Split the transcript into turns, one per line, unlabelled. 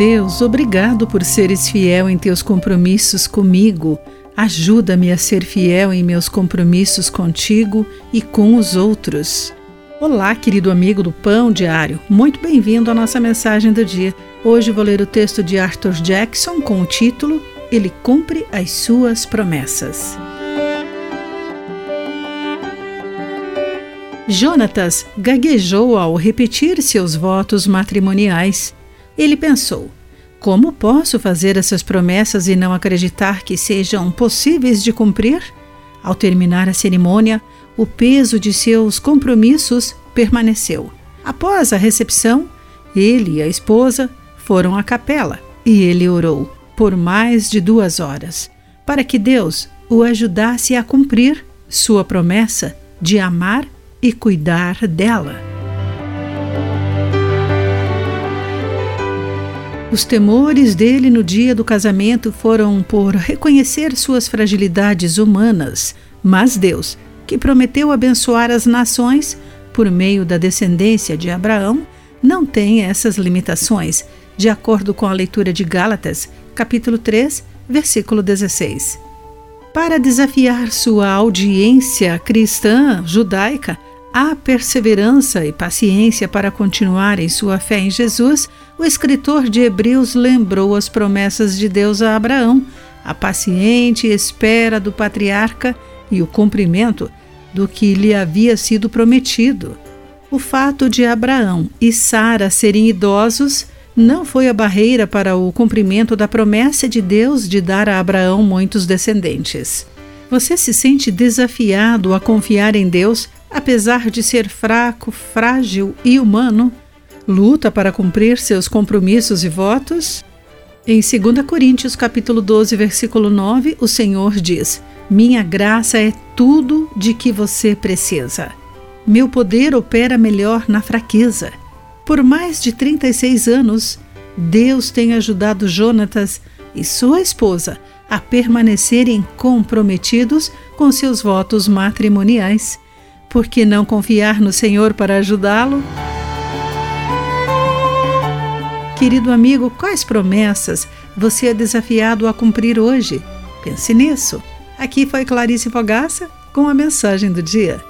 Deus, obrigado por seres fiel em teus compromissos comigo. Ajuda-me a ser fiel em meus compromissos contigo e com os outros. Olá, querido amigo do Pão Diário. Muito bem-vindo à nossa mensagem do dia. Hoje vou ler o texto de Arthur Jackson com o título Ele cumpre as suas promessas. Jonatas gaguejou ao repetir seus votos matrimoniais. Ele pensou: como posso fazer essas promessas e não acreditar que sejam possíveis de cumprir? Ao terminar a cerimônia, o peso de seus compromissos permaneceu. Após a recepção, ele e a esposa foram à capela e ele orou por mais de duas horas para que Deus o ajudasse a cumprir sua promessa de amar e cuidar dela. Os temores dele no dia do casamento foram por reconhecer suas fragilidades humanas, mas Deus, que prometeu abençoar as nações por meio da descendência de Abraão, não tem essas limitações, de acordo com a leitura de Gálatas, capítulo 3, versículo 16. Para desafiar sua audiência cristã judaica, Há perseverança e paciência para continuar em sua fé em Jesus, o escritor de Hebreus lembrou as promessas de Deus a Abraão, a paciente espera do patriarca e o cumprimento do que lhe havia sido prometido. O fato de Abraão e Sara serem idosos não foi a barreira para o cumprimento da promessa de Deus de dar a Abraão muitos descendentes. Você se sente desafiado a confiar em Deus apesar de ser fraco, frágil e humano, luta para cumprir seus compromissos e votos? Em 2 Coríntios capítulo 12, versículo 9, o Senhor diz: Minha graça é tudo de que você precisa. Meu poder opera melhor na fraqueza. Por mais de 36 anos, Deus tem ajudado Jonatas e sua esposa a permanecerem comprometidos com seus votos matrimoniais por que não confiar no Senhor para ajudá-lo? Querido amigo, quais promessas você é desafiado a cumprir hoje? Pense nisso. Aqui foi Clarice Fogaça com a mensagem do dia.